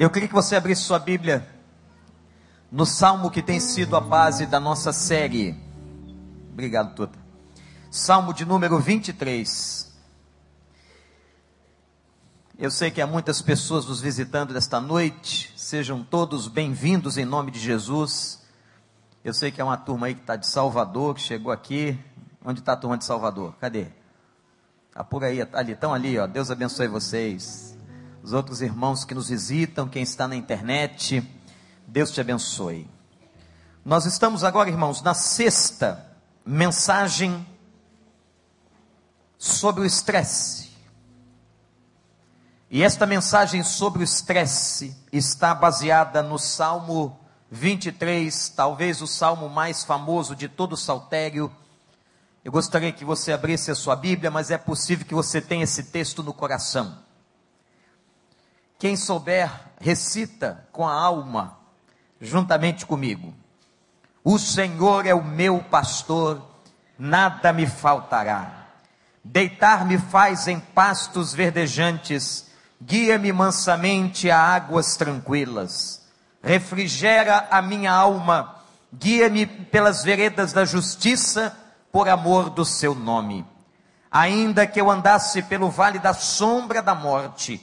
Eu queria que você abrisse sua Bíblia no salmo que tem sido a base da nossa série. Obrigado, Tuta. Salmo de número 23. Eu sei que há muitas pessoas nos visitando nesta noite. Sejam todos bem-vindos em nome de Jesus. Eu sei que é uma turma aí que está de Salvador, que chegou aqui. Onde está a turma de Salvador? Cadê? Está por aí, ali, estão ali, ó. Deus abençoe vocês os outros irmãos que nos visitam, quem está na internet. Deus te abençoe. Nós estamos agora, irmãos, na sexta mensagem sobre o estresse. E esta mensagem sobre o estresse está baseada no Salmo 23, talvez o salmo mais famoso de todo o saltério. Eu gostaria que você abrisse a sua Bíblia, mas é possível que você tenha esse texto no coração. Quem souber, recita com a alma, juntamente comigo. O Senhor é o meu pastor, nada me faltará. Deitar-me faz em pastos verdejantes, guia-me mansamente a águas tranquilas. Refrigera a minha alma, guia-me pelas veredas da justiça, por amor do seu nome. Ainda que eu andasse pelo vale da sombra da morte,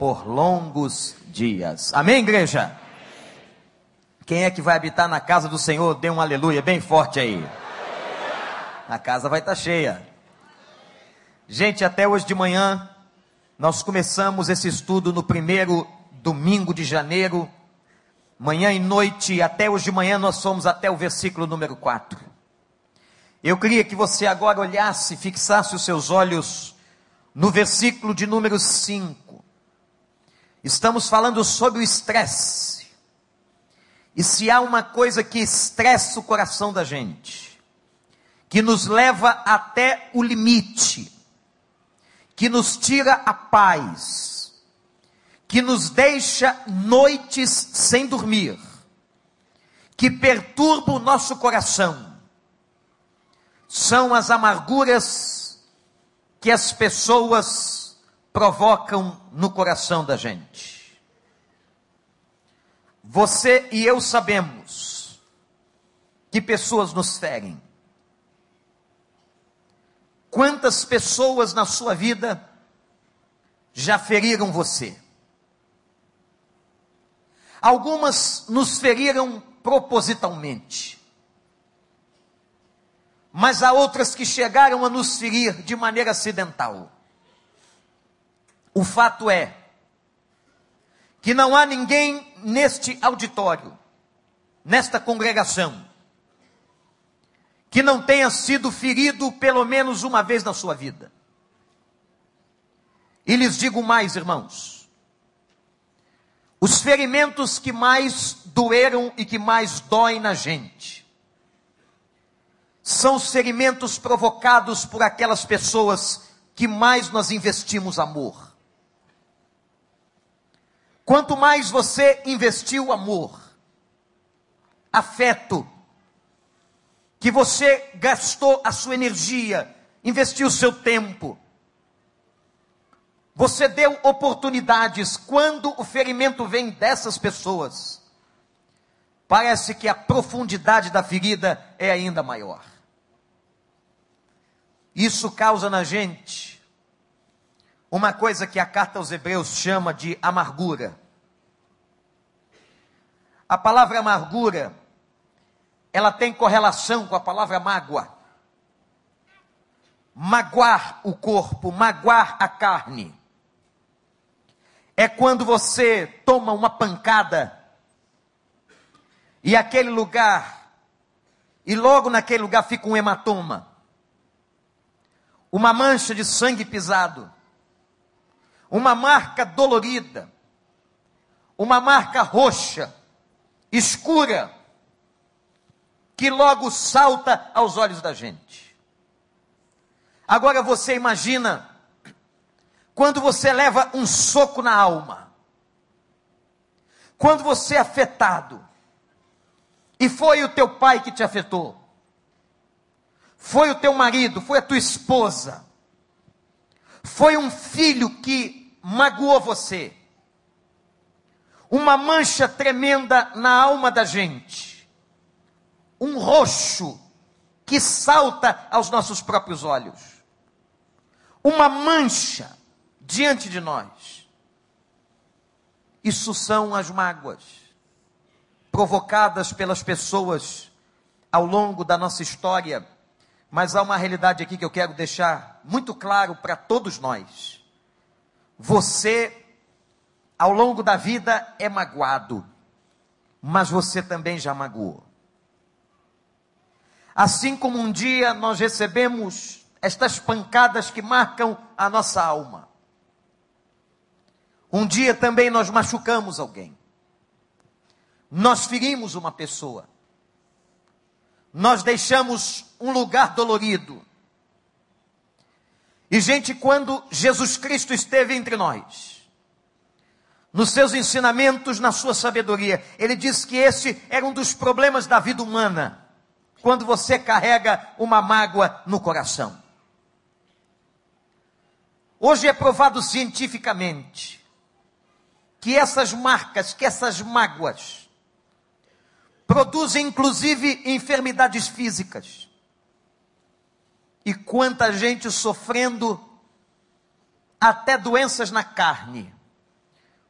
por longos dias. Amém, igreja? Quem é que vai habitar na casa do Senhor? Dê um aleluia bem forte aí. A casa vai estar tá cheia. Gente, até hoje de manhã, nós começamos esse estudo no primeiro domingo de janeiro. Manhã e noite, até hoje de manhã, nós fomos até o versículo número 4. Eu queria que você agora olhasse, fixasse os seus olhos no versículo de número 5. Estamos falando sobre o estresse. E se há uma coisa que estressa o coração da gente, que nos leva até o limite, que nos tira a paz, que nos deixa noites sem dormir, que perturba o nosso coração, são as amarguras que as pessoas provocam no coração da gente. Você e eu sabemos que pessoas nos ferem. Quantas pessoas na sua vida já feriram você? Algumas nos feriram propositalmente. Mas há outras que chegaram a nos ferir de maneira acidental. O fato é que não há ninguém neste auditório, nesta congregação, que não tenha sido ferido pelo menos uma vez na sua vida. E lhes digo mais, irmãos: os ferimentos que mais doeram e que mais doem na gente, são os ferimentos provocados por aquelas pessoas que mais nós investimos amor. Quanto mais você investiu amor, afeto, que você gastou a sua energia, investiu o seu tempo, você deu oportunidades, quando o ferimento vem dessas pessoas, parece que a profundidade da ferida é ainda maior. Isso causa na gente uma coisa que a carta aos Hebreus chama de amargura. A palavra amargura, ela tem correlação com a palavra mágoa. Magoar o corpo, magoar a carne. É quando você toma uma pancada e aquele lugar, e logo naquele lugar fica um hematoma, uma mancha de sangue pisado uma marca dolorida, uma marca roxa, escura, que logo salta aos olhos da gente. Agora você imagina quando você leva um soco na alma, quando você é afetado, e foi o teu pai que te afetou, foi o teu marido, foi a tua esposa, foi um filho que magoou você, uma mancha tremenda na alma da gente, um roxo que salta aos nossos próprios olhos, uma mancha diante de nós. Isso são as mágoas provocadas pelas pessoas ao longo da nossa história, mas há uma realidade aqui que eu quero deixar muito claro para todos nós. Você ao longo da vida é magoado, mas você também já magoou. Assim como um dia nós recebemos estas pancadas que marcam a nossa alma. Um dia também nós machucamos alguém. Nós ferimos uma pessoa. Nós deixamos um lugar dolorido. E, gente, quando Jesus Cristo esteve entre nós, nos seus ensinamentos, na sua sabedoria. Ele diz que esse era um dos problemas da vida humana, quando você carrega uma mágoa no coração. Hoje é provado cientificamente que essas marcas, que essas mágoas, produzem inclusive enfermidades físicas. E quanta gente sofrendo até doenças na carne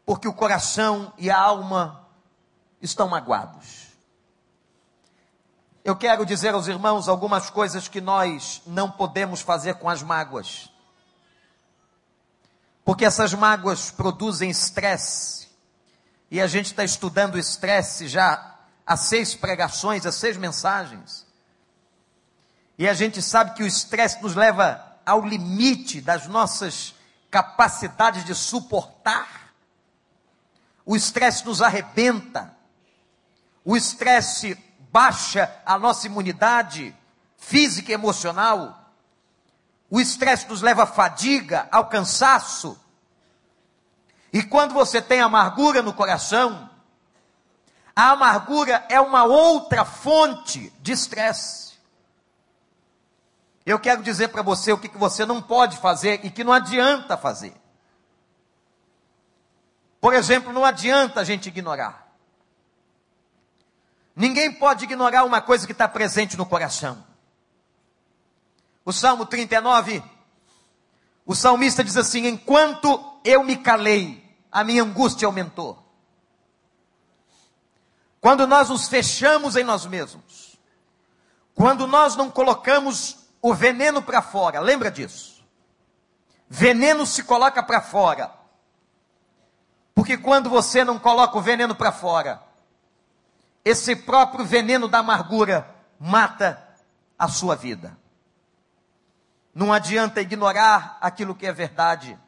porque o coração e a alma estão magoados. Eu quero dizer aos irmãos algumas coisas que nós não podemos fazer com as mágoas. Porque essas mágoas produzem estresse. E a gente está estudando estresse já há seis pregações, há seis mensagens. E a gente sabe que o estresse nos leva ao limite das nossas capacidades de suportar o estresse nos arrebenta, o estresse baixa a nossa imunidade física e emocional, o estresse nos leva à fadiga, ao cansaço. E quando você tem amargura no coração, a amargura é uma outra fonte de estresse. Eu quero dizer para você o que, que você não pode fazer e que não adianta fazer. Por exemplo, não adianta a gente ignorar. Ninguém pode ignorar uma coisa que está presente no coração. O Salmo 39, o salmista diz assim: Enquanto eu me calei, a minha angústia aumentou. Quando nós nos fechamos em nós mesmos, quando nós não colocamos o veneno para fora, lembra disso? Veneno se coloca para fora porque quando você não coloca o veneno para fora, esse próprio veneno da amargura mata a sua vida. Não adianta ignorar aquilo que é verdade.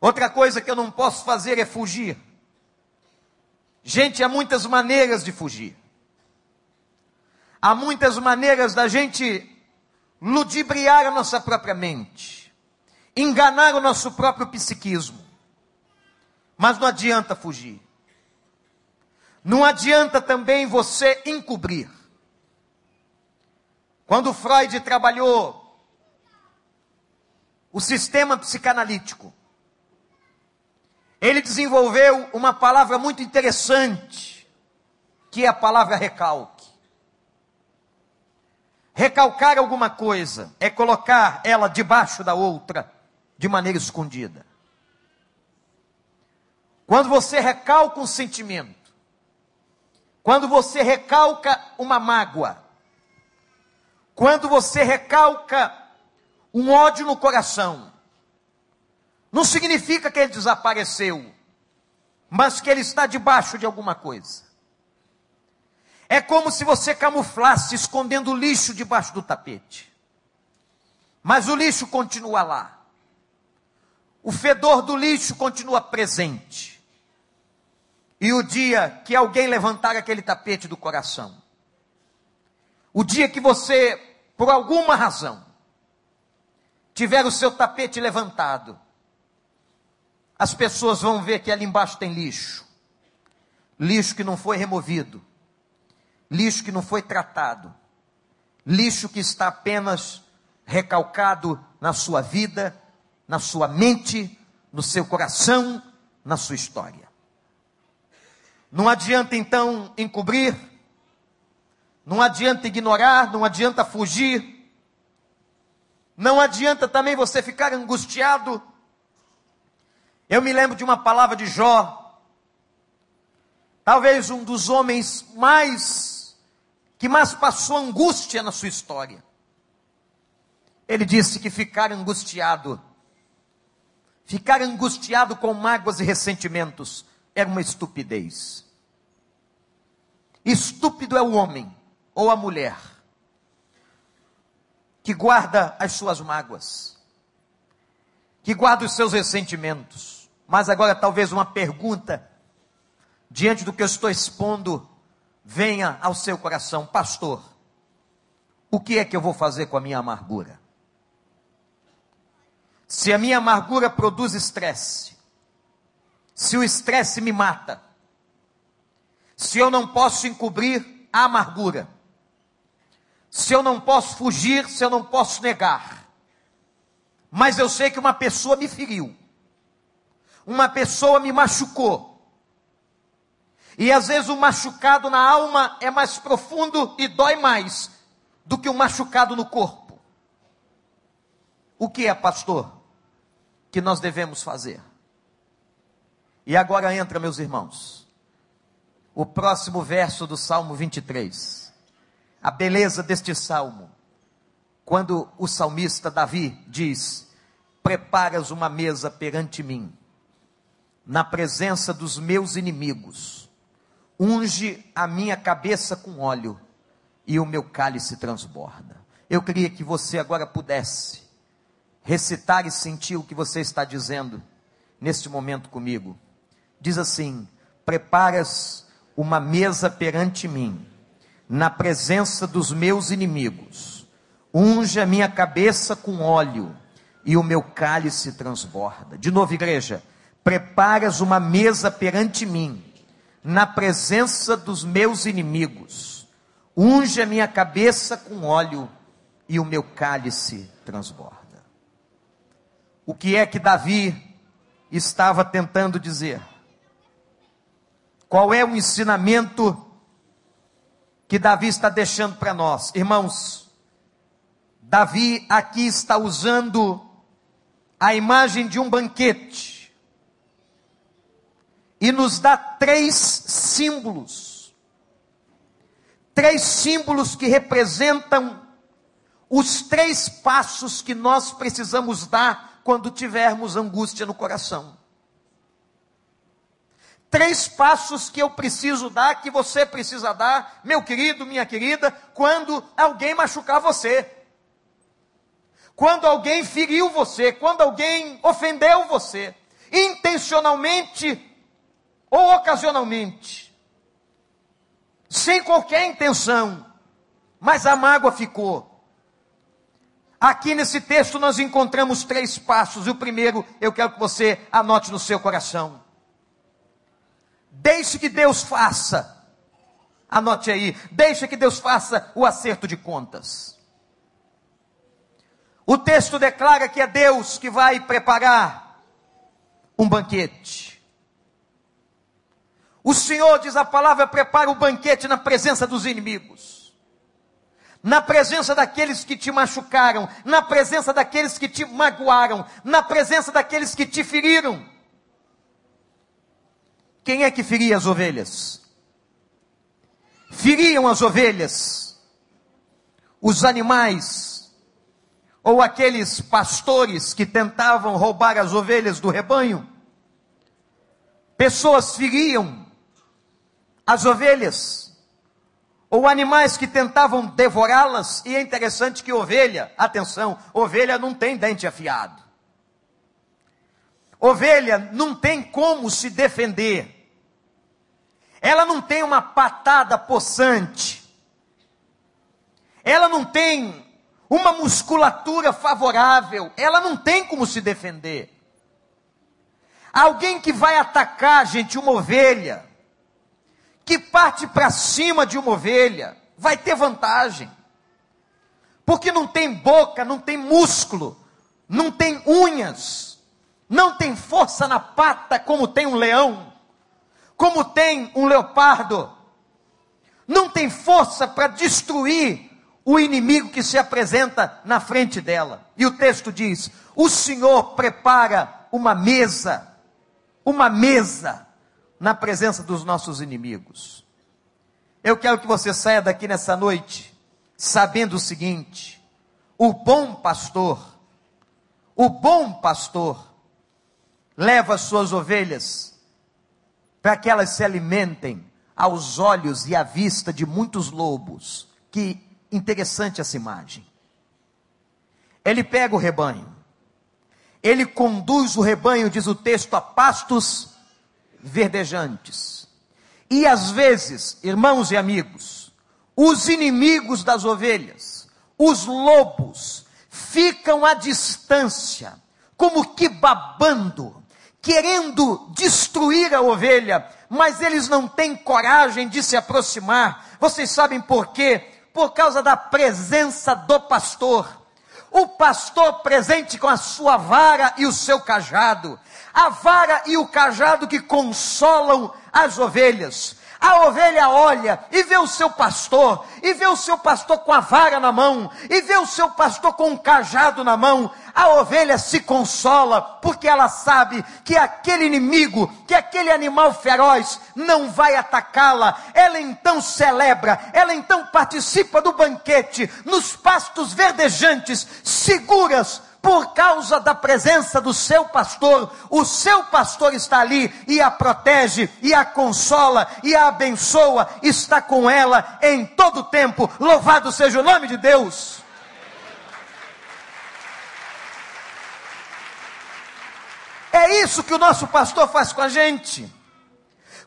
Outra coisa que eu não posso fazer é fugir. Gente, há muitas maneiras de fugir. Há muitas maneiras da gente ludibriar a nossa própria mente, enganar o nosso próprio psiquismo. Mas não adianta fugir. Não adianta também você encobrir. Quando Freud trabalhou o sistema psicanalítico, ele desenvolveu uma palavra muito interessante, que é a palavra recalque. Recalcar alguma coisa é colocar ela debaixo da outra de maneira escondida. Quando você recalca um sentimento, quando você recalca uma mágoa, quando você recalca um ódio no coração, não significa que ele desapareceu, mas que ele está debaixo de alguma coisa. É como se você camuflasse escondendo o lixo debaixo do tapete. Mas o lixo continua lá. O fedor do lixo continua presente. E o dia que alguém levantar aquele tapete do coração. O dia que você, por alguma razão, tiver o seu tapete levantado, as pessoas vão ver que ali embaixo tem lixo. Lixo que não foi removido. Lixo que não foi tratado. Lixo que está apenas recalcado na sua vida, na sua mente, no seu coração, na sua história. Não adianta então encobrir, não adianta ignorar, não adianta fugir, não adianta também você ficar angustiado. Eu me lembro de uma palavra de Jó, talvez um dos homens mais, que mais passou angústia na sua história. Ele disse que ficar angustiado, ficar angustiado com mágoas e ressentimentos, era uma estupidez. Estúpido é o homem ou a mulher que guarda as suas mágoas, que guarda os seus ressentimentos. Mas agora talvez uma pergunta diante do que eu estou expondo venha ao seu coração, pastor. O que é que eu vou fazer com a minha amargura? Se a minha amargura produz estresse, se o estresse me mata, se eu não posso encobrir a amargura, se eu não posso fugir, se eu não posso negar, mas eu sei que uma pessoa me feriu, uma pessoa me machucou, e às vezes o machucado na alma é mais profundo e dói mais do que o machucado no corpo. O que é, pastor, que nós devemos fazer? E agora entra, meus irmãos, o próximo verso do Salmo 23. A beleza deste salmo, quando o salmista Davi diz: Preparas uma mesa perante mim, na presença dos meus inimigos, unge a minha cabeça com óleo, e o meu cálice transborda. Eu queria que você agora pudesse recitar e sentir o que você está dizendo neste momento comigo diz assim: Preparas uma mesa perante mim, na presença dos meus inimigos, unge a minha cabeça com óleo, e o meu cálice transborda. De novo, igreja, preparas uma mesa perante mim, na presença dos meus inimigos, unge a minha cabeça com óleo, e o meu cálice transborda. O que é que Davi estava tentando dizer? Qual é o ensinamento que Davi está deixando para nós? Irmãos, Davi aqui está usando a imagem de um banquete e nos dá três símbolos. Três símbolos que representam os três passos que nós precisamos dar quando tivermos angústia no coração três passos que eu preciso dar, que você precisa dar, meu querido, minha querida, quando alguém machucar você. Quando alguém feriu você, quando alguém ofendeu você, intencionalmente ou ocasionalmente, sem qualquer intenção, mas a mágoa ficou. Aqui nesse texto nós encontramos três passos, e o primeiro eu quero que você anote no seu coração. Deixe que Deus faça. Anote aí. Deixe que Deus faça o acerto de contas. O texto declara que é Deus que vai preparar um banquete. O Senhor, diz a palavra, prepara o banquete na presença dos inimigos, na presença daqueles que te machucaram, na presença daqueles que te magoaram, na presença daqueles que te feriram. Quem é que feria as ovelhas? Feriam as ovelhas, os animais, ou aqueles pastores que tentavam roubar as ovelhas do rebanho. Pessoas feriam as ovelhas, ou animais que tentavam devorá-las, e é interessante que ovelha, atenção, ovelha não tem dente afiado. Ovelha não tem como se defender. ela não tem uma patada possante, ela não tem uma musculatura favorável, ela não tem como se defender. Alguém que vai atacar, gente, uma ovelha, que parte para cima de uma ovelha, vai ter vantagem. Porque não tem boca, não tem músculo, não tem unhas, não tem força na pata como tem um leão, como tem um leopardo. Não tem força para destruir o inimigo que se apresenta na frente dela. E o texto diz: O Senhor prepara uma mesa uma mesa na presença dos nossos inimigos. Eu quero que você saia daqui nessa noite sabendo o seguinte: o bom pastor, o bom pastor, leva as suas ovelhas para que elas se alimentem aos olhos e à vista de muitos lobos. Que interessante essa imagem. Ele pega o rebanho, ele conduz o rebanho, diz o texto, a pastos verdejantes. E às vezes, irmãos e amigos, os inimigos das ovelhas, os lobos, ficam à distância, como que babando, querendo destruir a ovelha, mas eles não têm coragem de se aproximar. Vocês sabem por quê? Por causa da presença do pastor o pastor presente com a sua vara e o seu cajado, a vara e o cajado que consolam as ovelhas. A ovelha olha e vê o seu pastor, e vê o seu pastor com a vara na mão, e vê o seu pastor com um cajado na mão. A ovelha se consola, porque ela sabe que aquele inimigo, que aquele animal feroz não vai atacá-la. Ela então celebra, ela então participa do banquete, nos pastos verdejantes, seguras, por causa da presença do seu pastor, o seu pastor está ali e a protege, e a consola, e a abençoa, está com ela em todo o tempo. Louvado seja o nome de Deus. É isso que o nosso pastor faz com a gente.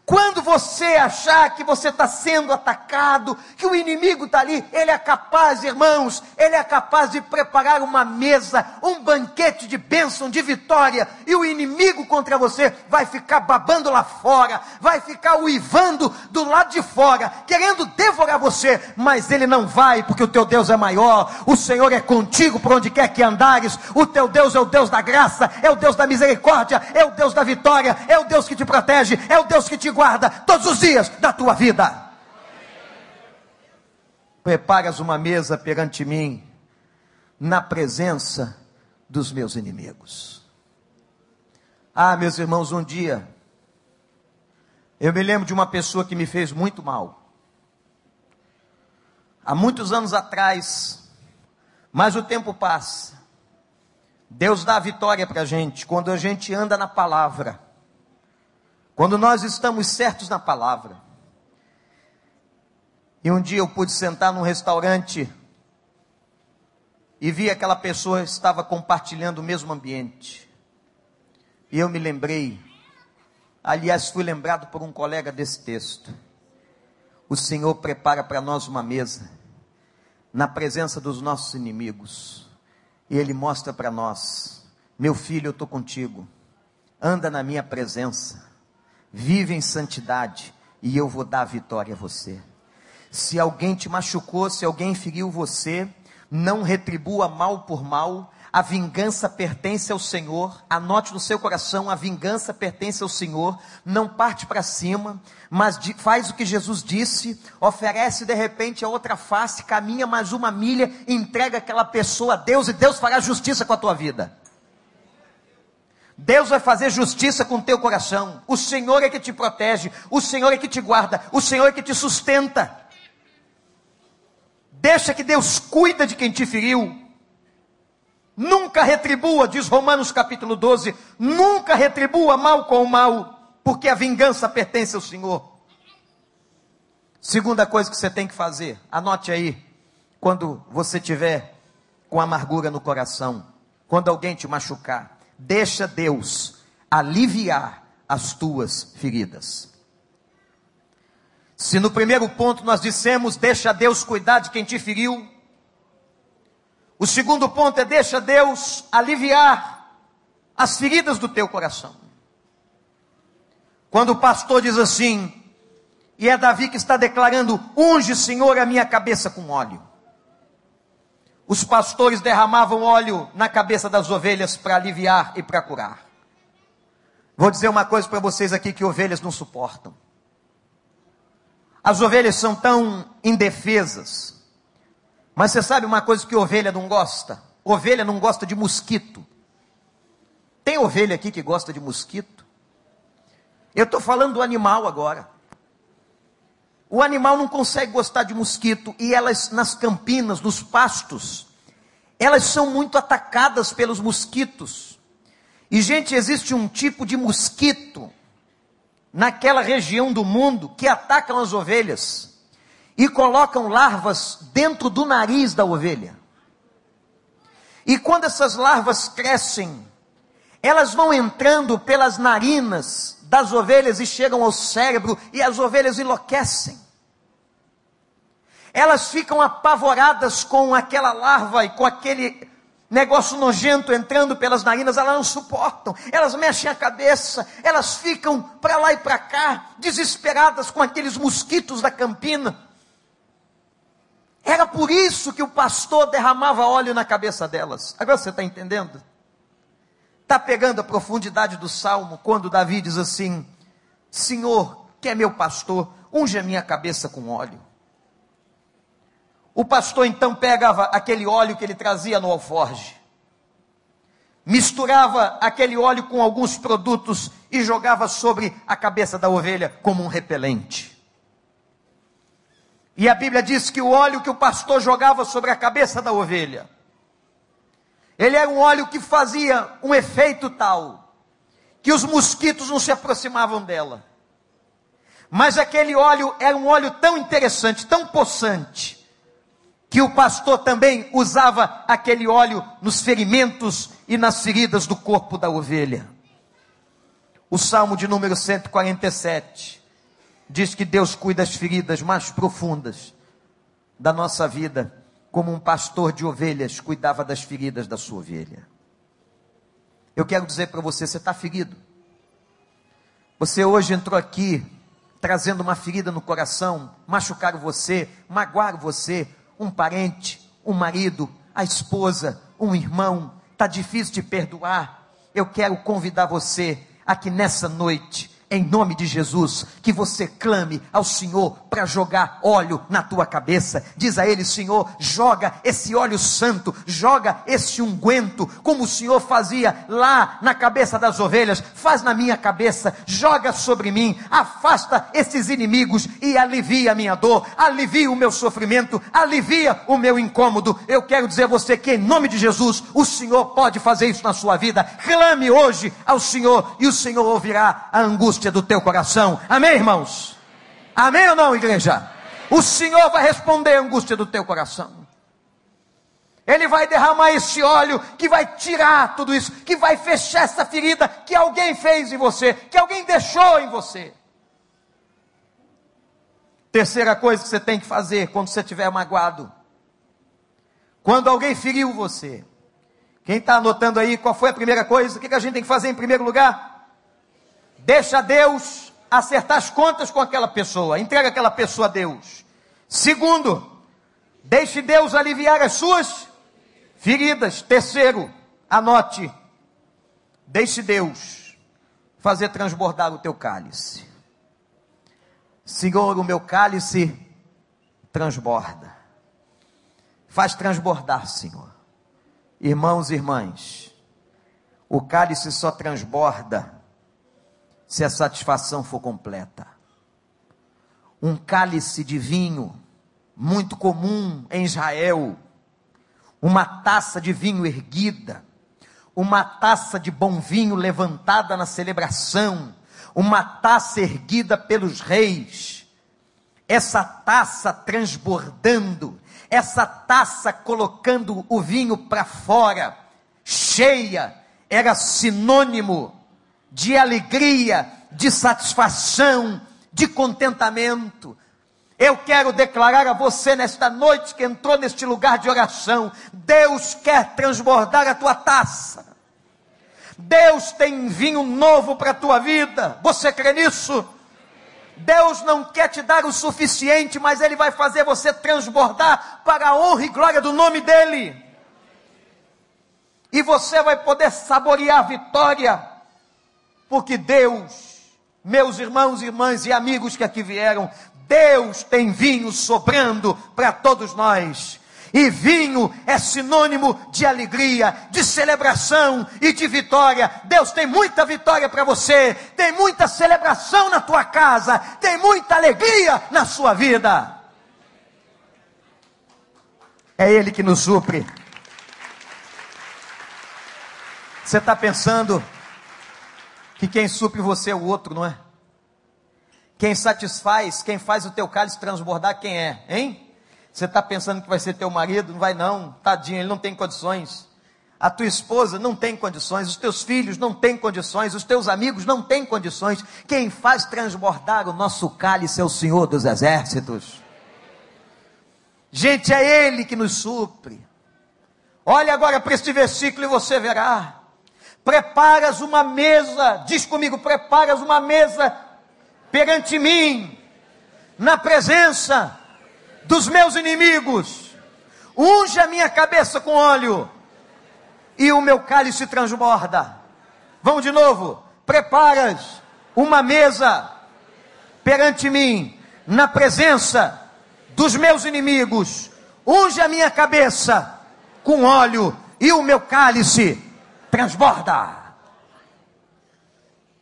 Quando você achar que você está sendo atacado, que o inimigo está ali, ele é capaz, irmãos, ele é capaz de preparar uma mesa, um banquete de bênção, de vitória, e o inimigo contra você vai ficar babando lá fora, vai ficar uivando do lado de fora, querendo devorar você, mas ele não vai, porque o teu Deus é maior, o Senhor é contigo por onde quer que andares, o teu Deus é o Deus da graça, é o Deus da misericórdia, é o Deus da vitória, é o Deus que te protege, é o Deus que te guarda todos os dias da tua vida. Preparas uma mesa perante mim, na presença dos meus inimigos. Ah, meus irmãos, um dia, eu me lembro de uma pessoa que me fez muito mal. Há muitos anos atrás, mas o tempo passa. Deus dá a vitória para a gente quando a gente anda na palavra. Quando nós estamos certos na palavra. E um dia eu pude sentar num restaurante e vi aquela pessoa estava compartilhando o mesmo ambiente. E eu me lembrei, aliás, fui lembrado por um colega desse texto. O Senhor prepara para nós uma mesa na presença dos nossos inimigos. E Ele mostra para nós: meu filho, eu estou contigo, anda na minha presença vive em santidade e eu vou dar a vitória a você. Se alguém te machucou, se alguém feriu você, não retribua mal por mal, a vingança pertence ao Senhor. Anote no seu coração: a vingança pertence ao Senhor. Não parte para cima, mas faz o que Jesus disse. Oferece de repente a outra face, caminha mais uma milha, entrega aquela pessoa a Deus e Deus fará justiça com a tua vida. Deus vai fazer justiça com o teu coração. O Senhor é que te protege, o Senhor é que te guarda, o Senhor é que te sustenta. Deixa que Deus cuida de quem te feriu. Nunca retribua, diz Romanos capítulo 12, nunca retribua mal com o mal, porque a vingança pertence ao Senhor. Segunda coisa que você tem que fazer, anote aí, quando você tiver com amargura no coração, quando alguém te machucar, deixa Deus aliviar as tuas feridas. Se no primeiro ponto nós dissemos, deixa Deus cuidar de quem te feriu, o segundo ponto é deixa Deus aliviar as feridas do teu coração. Quando o pastor diz assim, e é Davi que está declarando: unge, Senhor, a minha cabeça com óleo. Os pastores derramavam óleo na cabeça das ovelhas para aliviar e para curar. Vou dizer uma coisa para vocês aqui que ovelhas não suportam. As ovelhas são tão indefesas. Mas você sabe uma coisa que ovelha não gosta? Ovelha não gosta de mosquito. Tem ovelha aqui que gosta de mosquito? Eu estou falando do animal agora. O animal não consegue gostar de mosquito e elas nas campinas, nos pastos, elas são muito atacadas pelos mosquitos. E gente, existe um tipo de mosquito naquela região do mundo que atacam as ovelhas e colocam larvas dentro do nariz da ovelha. E quando essas larvas crescem, elas vão entrando pelas narinas das ovelhas e chegam ao cérebro e as ovelhas enlouquecem elas ficam apavoradas com aquela larva e com aquele negócio nojento entrando pelas narinas, elas não suportam, elas mexem a cabeça, elas ficam para lá e para cá, desesperadas com aqueles mosquitos da campina. Era por isso que o pastor derramava óleo na cabeça delas. Agora você está entendendo? Está pegando a profundidade do salmo quando Davi diz assim: Senhor, que é meu pastor, unge a minha cabeça com óleo. O pastor então pegava aquele óleo que ele trazia no alforge, misturava aquele óleo com alguns produtos e jogava sobre a cabeça da ovelha como um repelente. E a Bíblia diz que o óleo que o pastor jogava sobre a cabeça da ovelha, ele era um óleo que fazia um efeito tal que os mosquitos não se aproximavam dela. Mas aquele óleo era um óleo tão interessante, tão possante, que o pastor também usava aquele óleo nos ferimentos e nas feridas do corpo da ovelha. O Salmo de número 147 diz que Deus cuida das feridas mais profundas da nossa vida, como um pastor de ovelhas cuidava das feridas da sua ovelha. Eu quero dizer para você, você está ferido. Você hoje entrou aqui trazendo uma ferida no coração, machucaram você, magoaram você, um parente, um marido, a esposa, um irmão, está difícil de perdoar. Eu quero convidar você a que nessa noite em nome de Jesus, que você clame ao Senhor para jogar óleo na tua cabeça. Diz a Ele, Senhor, joga esse óleo santo, joga esse unguento, como o Senhor fazia lá na cabeça das ovelhas, faz na minha cabeça, joga sobre mim, afasta esses inimigos e alivia a minha dor, alivia o meu sofrimento, alivia o meu incômodo. Eu quero dizer a você que em nome de Jesus, o Senhor pode fazer isso na sua vida. Clame hoje ao Senhor e o Senhor ouvirá a angústia angústia do teu coração. Amém, irmãos? Amém ou não, igreja? O Senhor vai responder a angústia do teu coração. Ele vai derramar esse óleo que vai tirar tudo isso, que vai fechar essa ferida que alguém fez em você, que alguém deixou em você. Terceira coisa que você tem que fazer quando você estiver magoado. Quando alguém feriu você. Quem está anotando aí qual foi a primeira coisa? O que, que a gente tem que fazer em primeiro lugar? Deixa Deus acertar as contas com aquela pessoa, entrega aquela pessoa a Deus. Segundo, deixe Deus aliviar as suas feridas. Terceiro, anote, deixe Deus fazer transbordar o teu cálice. Senhor, o meu cálice transborda. Faz transbordar, Senhor. Irmãos e irmãs, o cálice só transborda se a satisfação for completa. Um cálice de vinho, muito comum em Israel, uma taça de vinho erguida, uma taça de bom vinho levantada na celebração, uma taça erguida pelos reis, essa taça transbordando, essa taça colocando o vinho para fora, cheia, era sinônimo de alegria, de satisfação, de contentamento. Eu quero declarar a você nesta noite que entrou neste lugar de oração: Deus quer transbordar a tua taça. Deus tem vinho novo para a tua vida. Você crê nisso? Deus não quer te dar o suficiente, mas Ele vai fazer você transbordar para a honra e glória do nome dEle. E você vai poder saborear a vitória, porque Deus, meus irmãos, irmãs e amigos que aqui vieram, Deus tem vinho sobrando para todos nós. E vinho é sinônimo de alegria, de celebração e de vitória. Deus tem muita vitória para você, tem muita celebração na tua casa, tem muita alegria na sua vida. É Ele que nos supre. Você está pensando que quem supre você é o outro, não é? Quem satisfaz, quem faz o teu cálice transbordar, quem é, hein? Você está pensando que vai ser teu marido? Não vai não, tadinho, ele não tem condições. A tua esposa não tem condições, os teus filhos não têm condições, os teus amigos não têm condições. Quem faz transbordar o nosso cálice é o Senhor dos Exércitos. Gente, é Ele que nos supre. Olhe agora para este versículo e você verá. Preparas uma mesa, diz comigo, preparas uma mesa perante mim, na presença dos meus inimigos. Unge a minha cabeça com óleo e o meu cálice transborda. Vamos de novo. Preparas uma mesa perante mim, na presença dos meus inimigos. Unge a minha cabeça com óleo e o meu cálice transborda.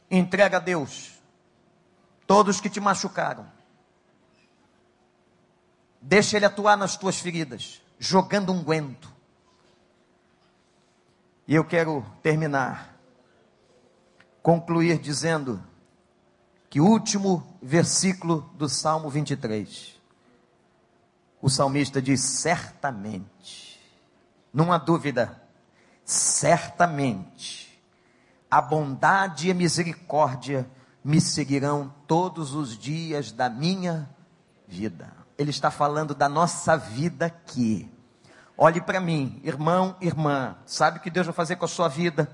Entrega a Deus todos que te machucaram Deixa ele atuar nas tuas feridas, jogando unguento. E eu quero terminar, concluir dizendo que o último versículo do Salmo 23, o salmista diz: certamente, não há dúvida, certamente, a bondade e a misericórdia me seguirão todos os dias da minha vida ele está falando da nossa vida aqui. Olhe para mim, irmão, irmã, sabe o que Deus vai fazer com a sua vida?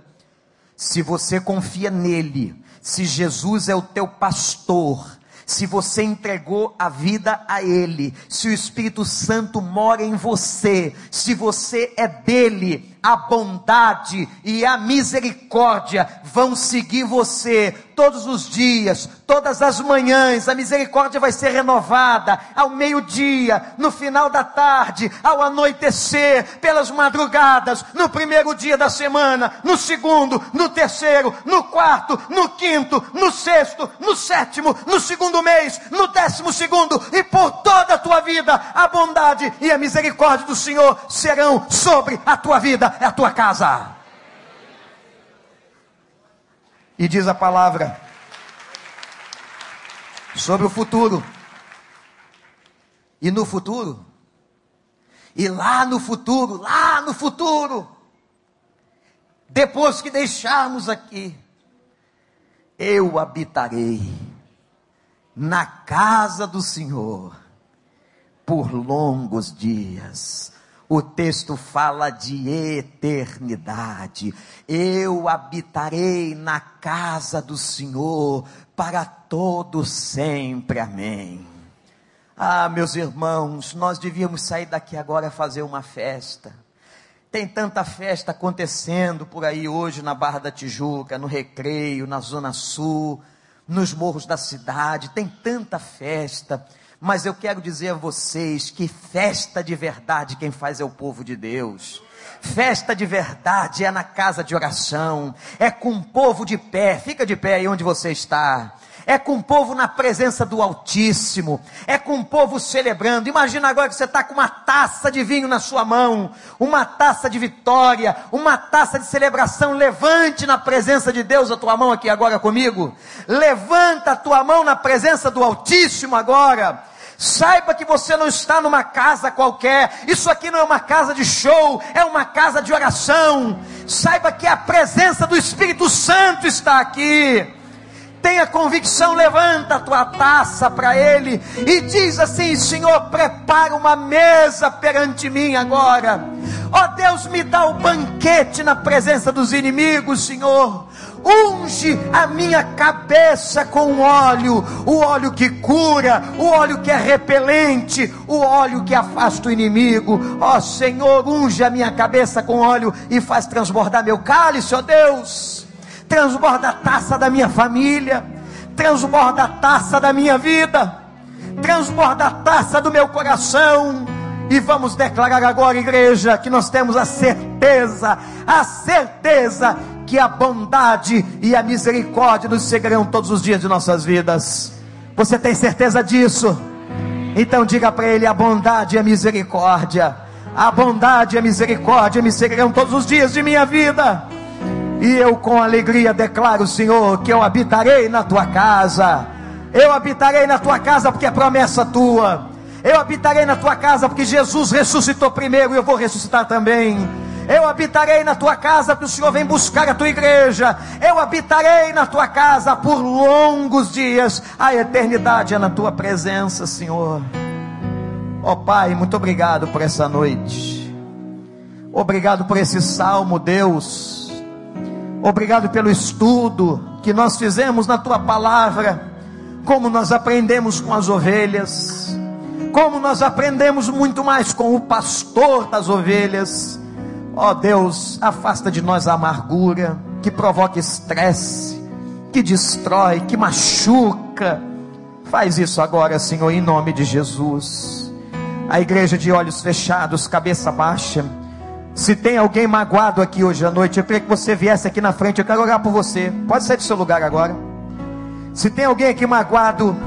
Se você confia nele, se Jesus é o teu pastor, se você entregou a vida a Ele, se o Espírito Santo mora em você, se você é dele, a bondade e a misericórdia vão seguir você todos os dias, todas as manhãs. A misericórdia vai ser renovada ao meio-dia, no final da tarde, ao anoitecer, pelas madrugadas, no primeiro dia da semana, no segundo, no terceiro, no quarto, no quinto, no sexto, no sétimo, no segundo mês, no décimo segundo e por toda a tua vida. A bondade e a misericórdia do Senhor serão sobre a tua vida é a tua casa. E diz a palavra sobre o futuro. E no futuro, e lá no futuro, lá no futuro, depois que deixarmos aqui, eu habitarei na casa do Senhor por longos dias o texto fala de eternidade. Eu habitarei na casa do Senhor para todo sempre. Amém. Ah, meus irmãos, nós devíamos sair daqui agora fazer uma festa. Tem tanta festa acontecendo por aí hoje na Barra da Tijuca, no Recreio, na Zona Sul, nos morros da cidade, tem tanta festa. Mas eu quero dizer a vocês que festa de verdade quem faz é o povo de Deus. Festa de verdade é na casa de oração, é com o povo de pé, fica de pé aí onde você está é com o povo na presença do Altíssimo, é com o povo celebrando. Imagina agora que você está com uma taça de vinho na sua mão, uma taça de vitória, uma taça de celebração. Levante na presença de Deus a tua mão aqui agora comigo. Levanta a tua mão na presença do Altíssimo agora. Saiba que você não está numa casa qualquer. Isso aqui não é uma casa de show, é uma casa de oração. Saiba que a presença do Espírito Santo está aqui tenha convicção, levanta a tua taça para Ele e diz assim: Senhor, prepara uma mesa perante mim agora. Ó oh, Deus, me dá o banquete na presença dos inimigos, Senhor. Unge a minha cabeça com óleo, o óleo que cura, o óleo que é repelente, o óleo que afasta o inimigo. Ó oh, Senhor, unge a minha cabeça com óleo e faz transbordar meu cálice, ó Deus transborda a taça da minha família, transborda a taça da minha vida, transborda a taça do meu coração. E vamos declarar agora, igreja, que nós temos a certeza, a certeza que a bondade e a misericórdia nos seguirão todos os dias de nossas vidas. Você tem certeza disso? Então diga para ele: a bondade e a misericórdia, a bondade e a misericórdia me seguirão todos os dias de minha vida e eu com alegria declaro, Senhor, que eu habitarei na tua casa. Eu habitarei na tua casa porque é promessa tua. Eu habitarei na tua casa porque Jesus ressuscitou primeiro e eu vou ressuscitar também. Eu habitarei na tua casa porque o Senhor vem buscar a tua igreja. Eu habitarei na tua casa por longos dias. A eternidade é na tua presença, Senhor. Ó oh, Pai, muito obrigado por essa noite. Obrigado por esse salmo, Deus Obrigado pelo estudo que nós fizemos na tua palavra, como nós aprendemos com as ovelhas, como nós aprendemos muito mais com o pastor das ovelhas. Ó oh Deus, afasta de nós a amargura que provoca estresse, que destrói, que machuca. Faz isso agora, Senhor, em nome de Jesus. A igreja de olhos fechados, cabeça baixa se tem alguém magoado aqui hoje à noite, eu queria que você viesse aqui na frente. Eu quero orar por você. Pode sair do seu lugar agora. Se tem alguém aqui magoado,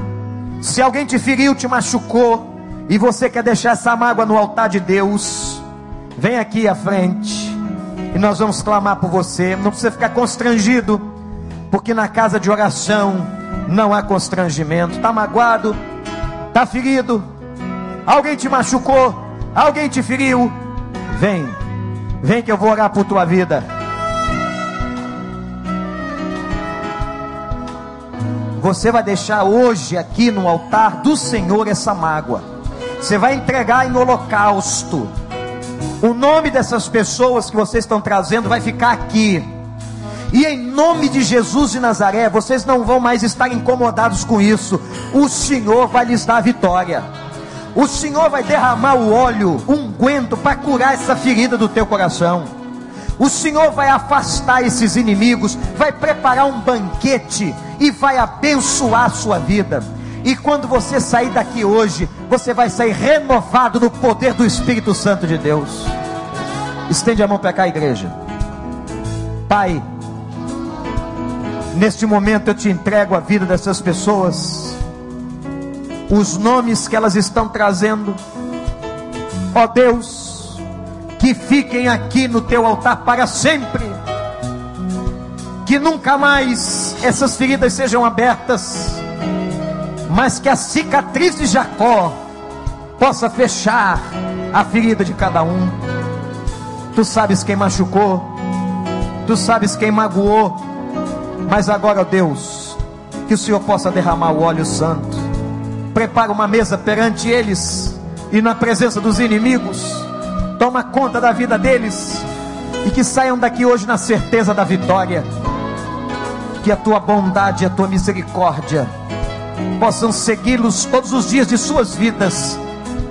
se alguém te feriu, te machucou, e você quer deixar essa mágoa no altar de Deus, vem aqui à frente. E nós vamos clamar por você. Não precisa ficar constrangido, porque na casa de oração não há constrangimento. Está magoado? Está ferido? Alguém te machucou? Alguém te feriu? Vem Vem que eu vou orar por tua vida. Você vai deixar hoje aqui no altar do Senhor essa mágoa. Você vai entregar em holocausto. O nome dessas pessoas que vocês estão trazendo vai ficar aqui. E em nome de Jesus de Nazaré, vocês não vão mais estar incomodados com isso. O Senhor vai lhes dar vitória. O Senhor vai derramar o óleo, unguento, para curar essa ferida do teu coração. O Senhor vai afastar esses inimigos, vai preparar um banquete e vai abençoar a sua vida. E quando você sair daqui hoje, você vai sair renovado no poder do Espírito Santo de Deus. Estende a mão para cá, igreja. Pai, neste momento eu te entrego a vida dessas pessoas os nomes que elas estão trazendo. Ó Deus, que fiquem aqui no teu altar para sempre. Que nunca mais essas feridas sejam abertas, mas que a cicatriz de Jacó possa fechar a ferida de cada um. Tu sabes quem machucou, tu sabes quem magoou, mas agora, ó Deus, que o Senhor possa derramar o óleo santo prepara uma mesa perante eles e na presença dos inimigos, toma conta da vida deles e que saiam daqui hoje na certeza da vitória. Que a tua bondade e a tua misericórdia possam segui-los todos os dias de suas vidas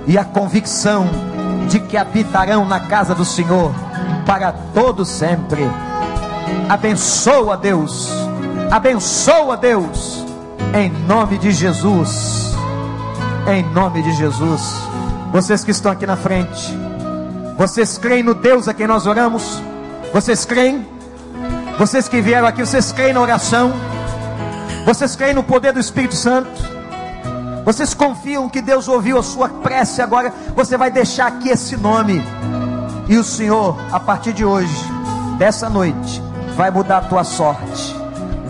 e a convicção de que habitarão na casa do Senhor para todo sempre. Abençoa Deus, abençoa Deus, em nome de Jesus em nome de Jesus. Vocês que estão aqui na frente, vocês creem no Deus a quem nós oramos? Vocês creem? Vocês que vieram aqui, vocês creem na oração? Vocês creem no poder do Espírito Santo? Vocês confiam que Deus ouviu a sua prece agora? Você vai deixar aqui esse nome. E o Senhor, a partir de hoje, dessa noite, vai mudar a tua sorte.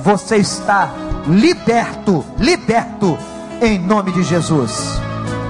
Você está liberto, liberto em nome de Jesus.